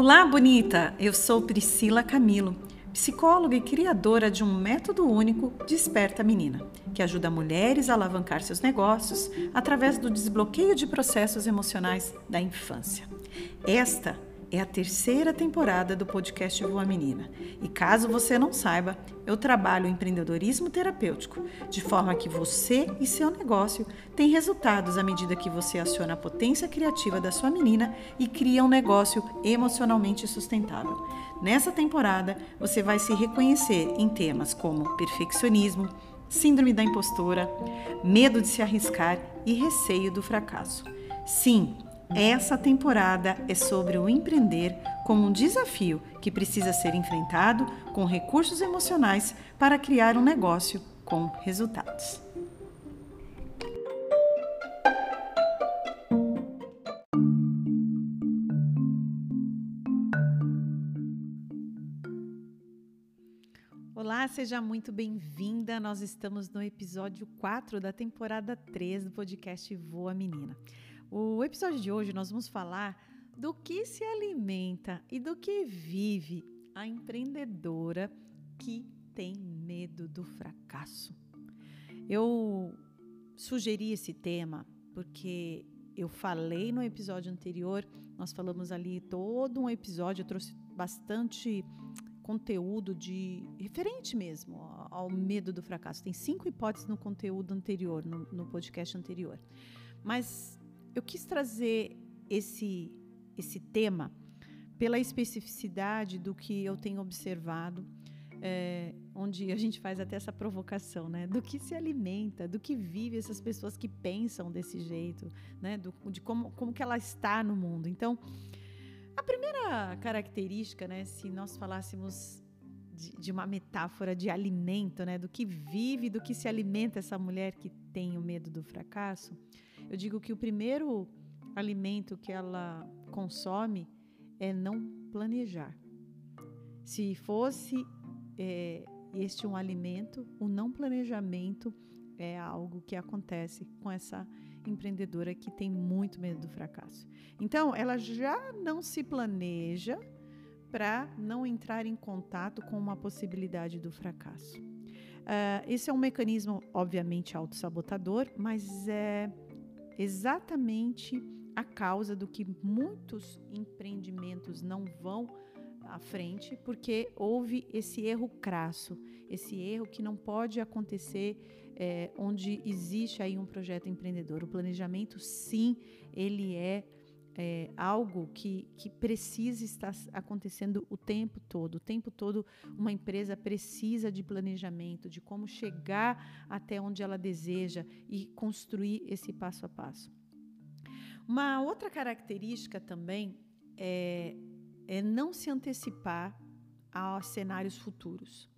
Olá, bonita! Eu sou Priscila Camilo, psicóloga e criadora de um método único Desperta Menina, que ajuda mulheres a alavancar seus negócios através do desbloqueio de processos emocionais da infância. Esta é a terceira temporada do podcast Voa Menina. E caso você não saiba, eu trabalho empreendedorismo terapêutico, de forma que você e seu negócio têm resultados à medida que você aciona a potência criativa da sua menina e cria um negócio emocionalmente sustentável. Nessa temporada, você vai se reconhecer em temas como perfeccionismo, síndrome da impostora, medo de se arriscar e receio do fracasso. Sim, essa temporada é sobre o empreender como um desafio que precisa ser enfrentado com recursos emocionais para criar um negócio com resultados. Olá, seja muito bem-vinda. Nós estamos no episódio 4 da temporada 3 do podcast Voa Menina. O episódio de hoje nós vamos falar do que se alimenta e do que vive a empreendedora que tem medo do fracasso. Eu sugeri esse tema porque eu falei no episódio anterior, nós falamos ali todo um episódio, eu trouxe bastante conteúdo de referente mesmo ao medo do fracasso. Tem cinco hipóteses no conteúdo anterior, no, no podcast anterior. Mas eu quis trazer esse, esse tema pela especificidade do que eu tenho observado, é, onde a gente faz até essa provocação, né? Do que se alimenta, do que vive essas pessoas que pensam desse jeito, né? Do, de como, como que ela está no mundo. Então, a primeira característica, né? Se nós falássemos de, de, uma metáfora de alimento, né? Do que vive, do que se alimenta essa mulher que tem o medo do fracasso, eu digo que o primeiro alimento que ela consome é não planejar. Se fosse é, este um alimento, o não planejamento é algo que acontece com essa empreendedora que tem muito medo do fracasso. Então, ela já não se planeja para não entrar em contato com uma possibilidade do fracasso. Uh, esse é um mecanismo, obviamente, autossabotador, mas é exatamente a causa do que muitos empreendimentos não vão à frente, porque houve esse erro crasso, esse erro que não pode acontecer é, onde existe aí um projeto empreendedor. O planejamento, sim, ele é, é algo que, que precisa estar acontecendo o tempo todo. O tempo todo, uma empresa precisa de planejamento, de como chegar até onde ela deseja e construir esse passo a passo. Uma outra característica também é, é não se antecipar a cenários futuros.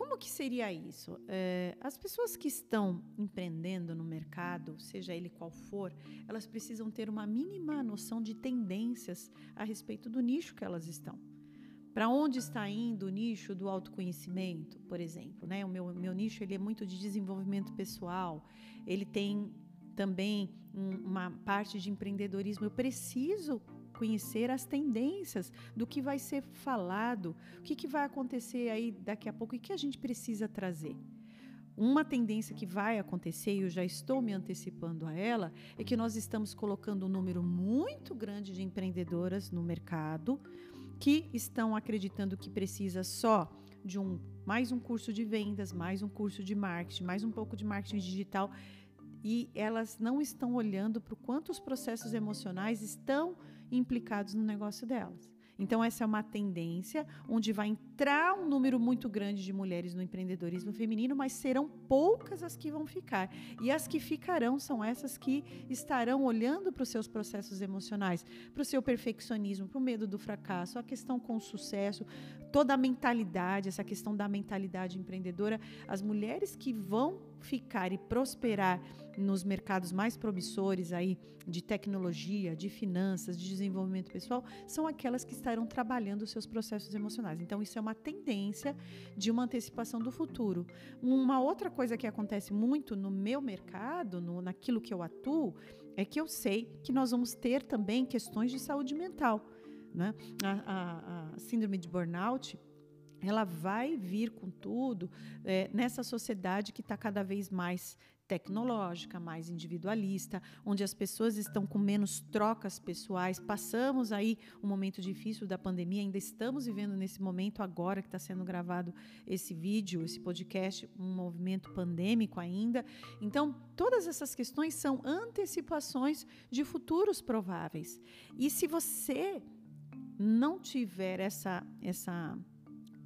Como que seria isso? É, as pessoas que estão empreendendo no mercado, seja ele qual for, elas precisam ter uma mínima noção de tendências a respeito do nicho que elas estão. Para onde está indo o nicho do autoconhecimento, por exemplo? Né? O meu, meu nicho ele é muito de desenvolvimento pessoal, ele tem também um, uma parte de empreendedorismo. Eu preciso conhecer as tendências do que vai ser falado, o que, que vai acontecer aí daqui a pouco e que a gente precisa trazer. Uma tendência que vai acontecer, e eu já estou me antecipando a ela, é que nós estamos colocando um número muito grande de empreendedoras no mercado que estão acreditando que precisa só de um mais um curso de vendas, mais um curso de marketing, mais um pouco de marketing digital e elas não estão olhando para o quanto os processos emocionais estão implicados no negócio delas. Então, essa é uma tendência onde vai entrar um número muito grande de mulheres no empreendedorismo feminino, mas serão poucas as que vão ficar. E as que ficarão são essas que estarão olhando para os seus processos emocionais, para o seu perfeccionismo, para o medo do fracasso, a questão com o sucesso, toda a mentalidade, essa questão da mentalidade empreendedora. As mulheres que vão ficar e prosperar nos mercados mais promissores aí de tecnologia, de finanças, de desenvolvimento pessoal, são aquelas que estarão trabalhando os seus processos emocionais. Então isso é uma tendência de uma antecipação do futuro. Uma outra coisa que acontece muito no meu mercado, no, naquilo que eu atuo, é que eu sei que nós vamos ter também questões de saúde mental Né? A, a, a síndrome de burnout ela vai vir com tudo é, nessa sociedade que está cada vez mais tecnológica, mais individualista, onde as pessoas estão com menos trocas pessoais. Passamos aí um momento difícil da pandemia, ainda estamos vivendo nesse momento agora que está sendo gravado esse vídeo, esse podcast, um movimento pandêmico ainda. Então, todas essas questões são antecipações de futuros prováveis. E se você não tiver essa essa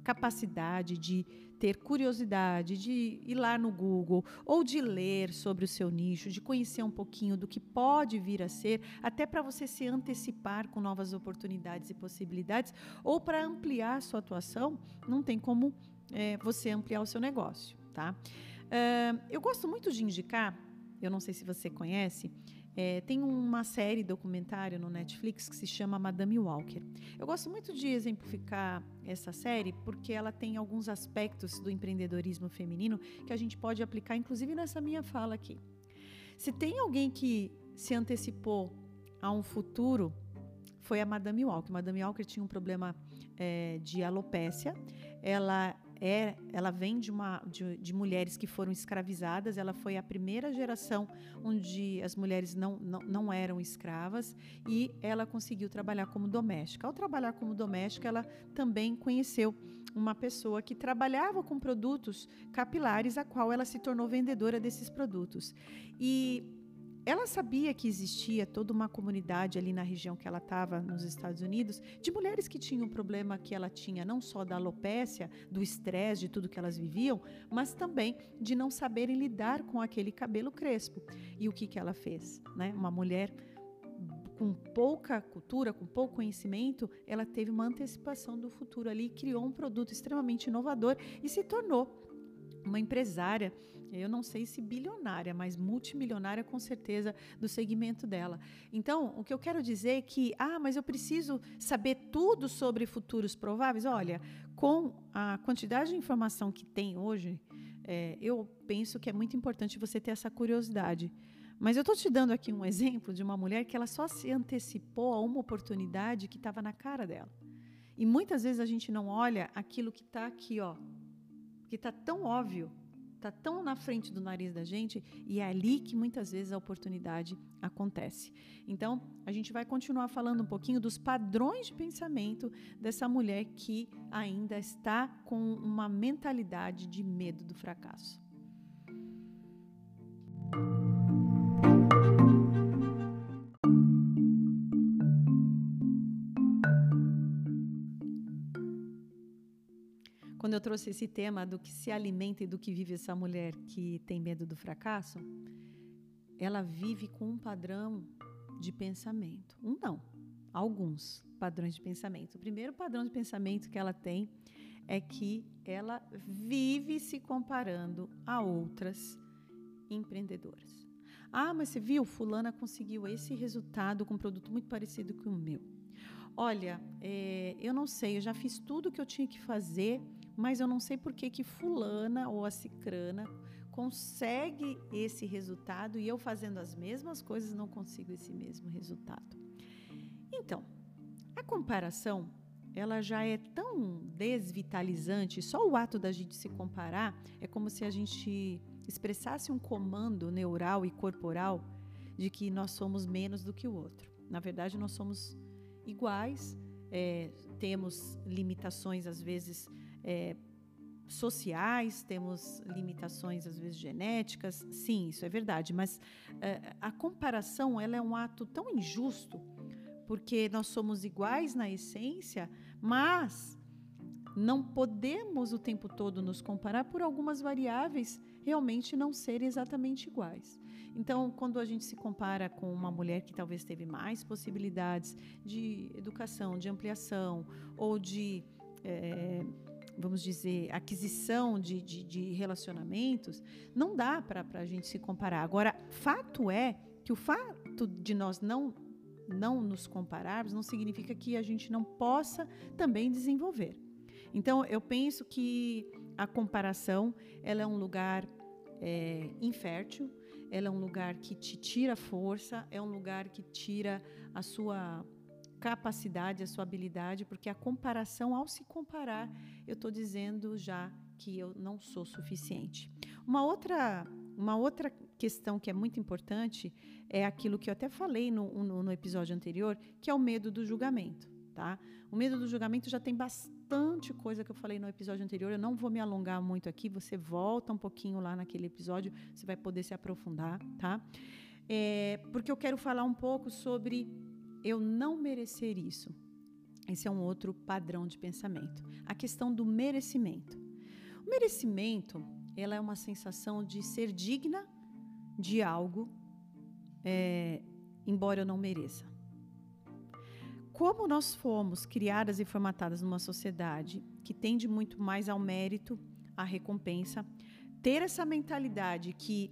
capacidade de ter curiosidade, de ir lá no Google ou de ler sobre o seu nicho, de conhecer um pouquinho do que pode vir a ser, até para você se antecipar com novas oportunidades e possibilidades, ou para ampliar sua atuação, não tem como é, você ampliar o seu negócio, tá? Uh, eu gosto muito de indicar, eu não sei se você conhece, é, tem uma série documentário no Netflix que se chama Madame Walker. Eu gosto muito de exemplificar essa série porque ela tem alguns aspectos do empreendedorismo feminino que a gente pode aplicar, inclusive nessa minha fala aqui. Se tem alguém que se antecipou a um futuro, foi a Madame Walker. Madame Walker tinha um problema é, de alopécia. Ela é, ela vem de, uma, de, de, mulheres que foram escravizadas. Ela foi a primeira geração onde as mulheres não, não, não eram escravas e ela conseguiu trabalhar como doméstica. Ao trabalhar como doméstica, ela também conheceu uma pessoa que trabalhava com produtos capilares, a qual ela se tornou vendedora desses produtos. E ela sabia que existia toda uma comunidade ali na região que ela estava, nos Estados Unidos, de mulheres que tinham um problema que ela tinha, não só da alopécia, do estresse, de tudo que elas viviam, mas também de não saberem lidar com aquele cabelo crespo. E o que, que ela fez? Né? Uma mulher com pouca cultura, com pouco conhecimento, ela teve uma antecipação do futuro ali, criou um produto extremamente inovador e se tornou uma empresária, eu não sei se bilionária, mas multimilionária com certeza do segmento dela. Então, o que eu quero dizer é que, ah, mas eu preciso saber tudo sobre futuros prováveis. Olha, com a quantidade de informação que tem hoje, é, eu penso que é muito importante você ter essa curiosidade. Mas eu estou te dando aqui um exemplo de uma mulher que ela só se antecipou a uma oportunidade que estava na cara dela. E muitas vezes a gente não olha aquilo que está aqui, ó, que está tão óbvio, está tão na frente do nariz da gente e é ali que muitas vezes a oportunidade acontece. Então, a gente vai continuar falando um pouquinho dos padrões de pensamento dessa mulher que ainda está com uma mentalidade de medo do fracasso. Quando eu trouxe esse tema do que se alimenta e do que vive essa mulher que tem medo do fracasso, ela vive com um padrão de pensamento. Um não, alguns padrões de pensamento. O primeiro padrão de pensamento que ela tem é que ela vive se comparando a outras empreendedoras. Ah, mas você viu, fulana conseguiu esse resultado com um produto muito parecido com o meu. Olha, é, eu não sei, eu já fiz tudo o que eu tinha que fazer mas eu não sei por que que fulana ou a cicrana consegue esse resultado e eu fazendo as mesmas coisas não consigo esse mesmo resultado. Então, a comparação ela já é tão desvitalizante, só o ato da gente se comparar é como se a gente expressasse um comando neural e corporal de que nós somos menos do que o outro. Na verdade, nós somos iguais, é, temos limitações às vezes é, sociais, temos limitações às vezes genéticas, sim, isso é verdade, mas é, a comparação ela é um ato tão injusto, porque nós somos iguais na essência, mas não podemos o tempo todo nos comparar por algumas variáveis realmente não serem exatamente iguais. Então, quando a gente se compara com uma mulher que talvez teve mais possibilidades de educação, de ampliação ou de é, vamos dizer, aquisição de, de, de relacionamentos, não dá para a gente se comparar. Agora, fato é que o fato de nós não não nos compararmos não significa que a gente não possa também desenvolver. Então, eu penso que a comparação ela é um lugar é, infértil, ela é um lugar que te tira força, é um lugar que tira a sua capacidade, a sua habilidade, porque a comparação, ao se comparar, eu estou dizendo já que eu não sou suficiente. Uma outra, uma outra questão que é muito importante é aquilo que eu até falei no, no, no episódio anterior, que é o medo do julgamento. Tá? O medo do julgamento já tem bastante coisa que eu falei no episódio anterior. Eu não vou me alongar muito aqui. Você volta um pouquinho lá naquele episódio, você vai poder se aprofundar, tá? É, porque eu quero falar um pouco sobre eu não merecer isso. Esse é um outro padrão de pensamento. A questão do merecimento. O merecimento, ela é uma sensação de ser digna de algo, é, embora eu não mereça como nós fomos criadas e formatadas numa sociedade que tende muito mais ao mérito, à recompensa, ter essa mentalidade que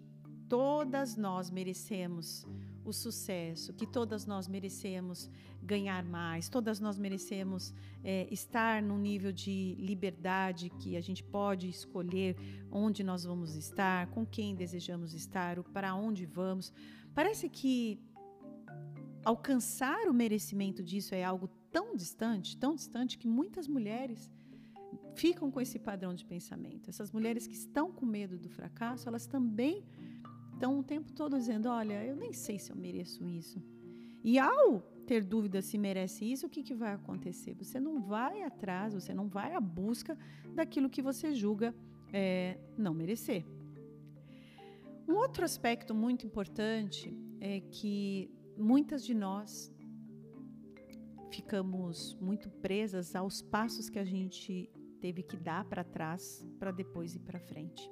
todas nós merecemos o sucesso, que todas nós merecemos ganhar mais, todas nós merecemos é, estar num nível de liberdade que a gente pode escolher onde nós vamos estar, com quem desejamos estar, para onde vamos. Parece que alcançar o merecimento disso é algo tão distante, tão distante, que muitas mulheres ficam com esse padrão de pensamento. Essas mulheres que estão com medo do fracasso, elas também estão o tempo todo dizendo: Olha, eu nem sei se eu mereço isso. E ao ter dúvida se merece isso, o que, que vai acontecer? Você não vai atrás, você não vai à busca daquilo que você julga é, não merecer. Um outro aspecto muito importante é que muitas de nós ficamos muito presas aos passos que a gente teve que dar para trás para depois ir para frente.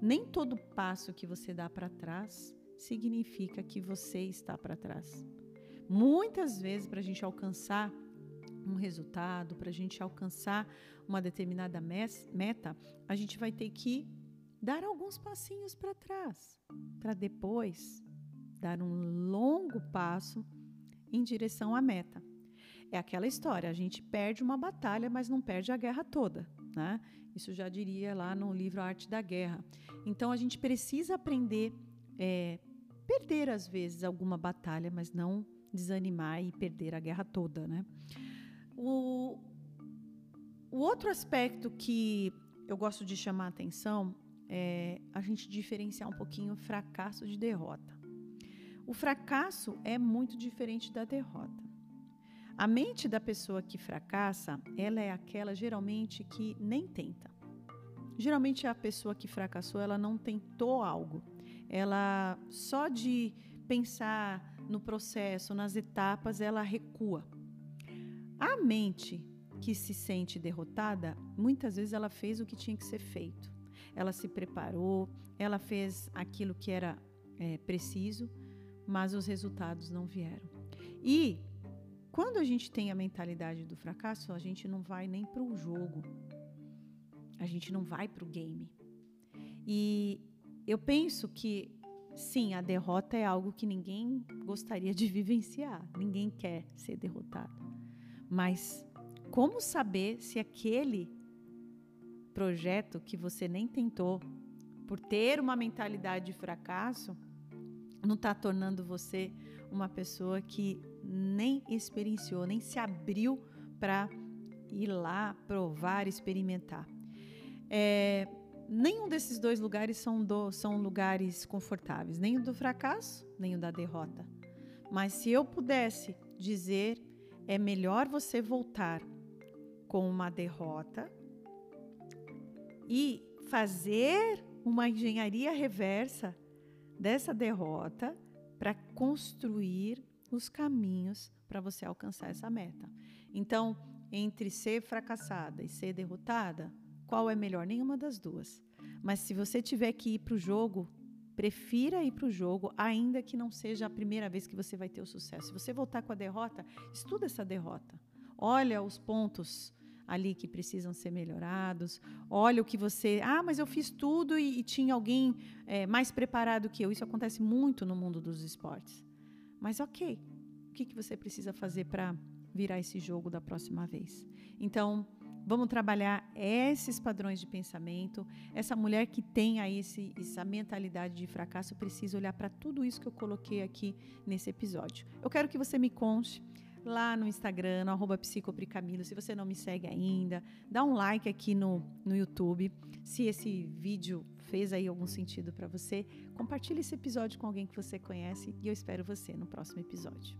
Nem todo passo que você dá para trás significa que você está para trás. Muitas vezes, para a gente alcançar um resultado, para a gente alcançar uma determinada meta, a gente vai ter que dar alguns passinhos para trás, para depois dar um longo passo em direção à meta. É aquela história, a gente perde uma batalha, mas não perde a guerra toda, né? Isso já diria lá no livro Arte da Guerra. Então a gente precisa aprender, é, perder às vezes alguma batalha, mas não desanimar e perder a guerra toda, né? O, o outro aspecto que eu gosto de chamar a atenção é a gente diferenciar um pouquinho fracasso de derrota. O fracasso é muito diferente da derrota. A mente da pessoa que fracassa, ela é aquela geralmente que nem tenta. Geralmente a pessoa que fracassou, ela não tentou algo. Ela só de pensar no processo, nas etapas, ela recua. A mente que se sente derrotada, muitas vezes ela fez o que tinha que ser feito. Ela se preparou, ela fez aquilo que era é, preciso, mas os resultados não vieram. E quando a gente tem a mentalidade do fracasso, a gente não vai nem para o jogo, a gente não vai para o game. E eu penso que sim, a derrota é algo que ninguém gostaria de vivenciar, ninguém quer ser derrotado. Mas como saber se aquele projeto que você nem tentou, por ter uma mentalidade de fracasso, não está tornando você uma pessoa que nem experienciou, nem se abriu para ir lá provar, experimentar. É, nenhum desses dois lugares são, do, são lugares confortáveis, nem o do fracasso, nem o da derrota. Mas se eu pudesse dizer, é melhor você voltar com uma derrota e fazer uma engenharia reversa dessa derrota para construir os caminhos para você alcançar essa meta. Então, entre ser fracassada e ser derrotada, qual é melhor? Nenhuma das duas. Mas se você tiver que ir para o jogo, prefira ir para o jogo, ainda que não seja a primeira vez que você vai ter o sucesso. Se você voltar com a derrota, estuda essa derrota. Olha os pontos ali que precisam ser melhorados. Olha o que você. Ah, mas eu fiz tudo e, e tinha alguém é, mais preparado que eu. Isso acontece muito no mundo dos esportes. Mas ok, o que, que você precisa fazer para virar esse jogo da próxima vez? Então, vamos trabalhar esses padrões de pensamento. Essa mulher que tem aí esse, essa mentalidade de fracasso precisa olhar para tudo isso que eu coloquei aqui nesse episódio. Eu quero que você me conte lá no Instagram, no arroba psicopricamilo, se você não me segue ainda, dá um like aqui no, no YouTube, se esse vídeo fez aí algum sentido para você, compartilhe esse episódio com alguém que você conhece e eu espero você no próximo episódio.